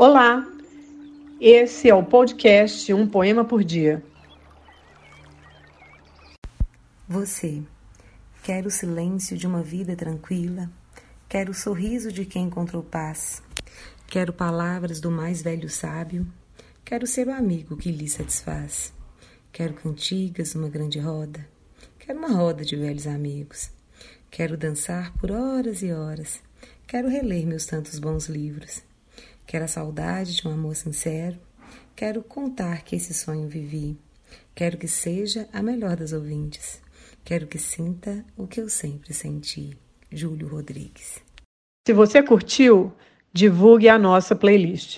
Olá, esse é o podcast Um Poema por Dia. Você quer o silêncio de uma vida tranquila, quer o sorriso de quem encontrou paz, quero palavras do mais velho sábio, quero ser o amigo que lhe satisfaz, quero cantigas numa grande roda, quero uma roda de velhos amigos, quero dançar por horas e horas, quero reler meus tantos bons livros. Quero a saudade de um amor sincero. Quero contar que esse sonho vivi. Quero que seja a melhor das ouvintes. Quero que sinta o que eu sempre senti. Júlio Rodrigues. Se você curtiu, divulgue a nossa playlist.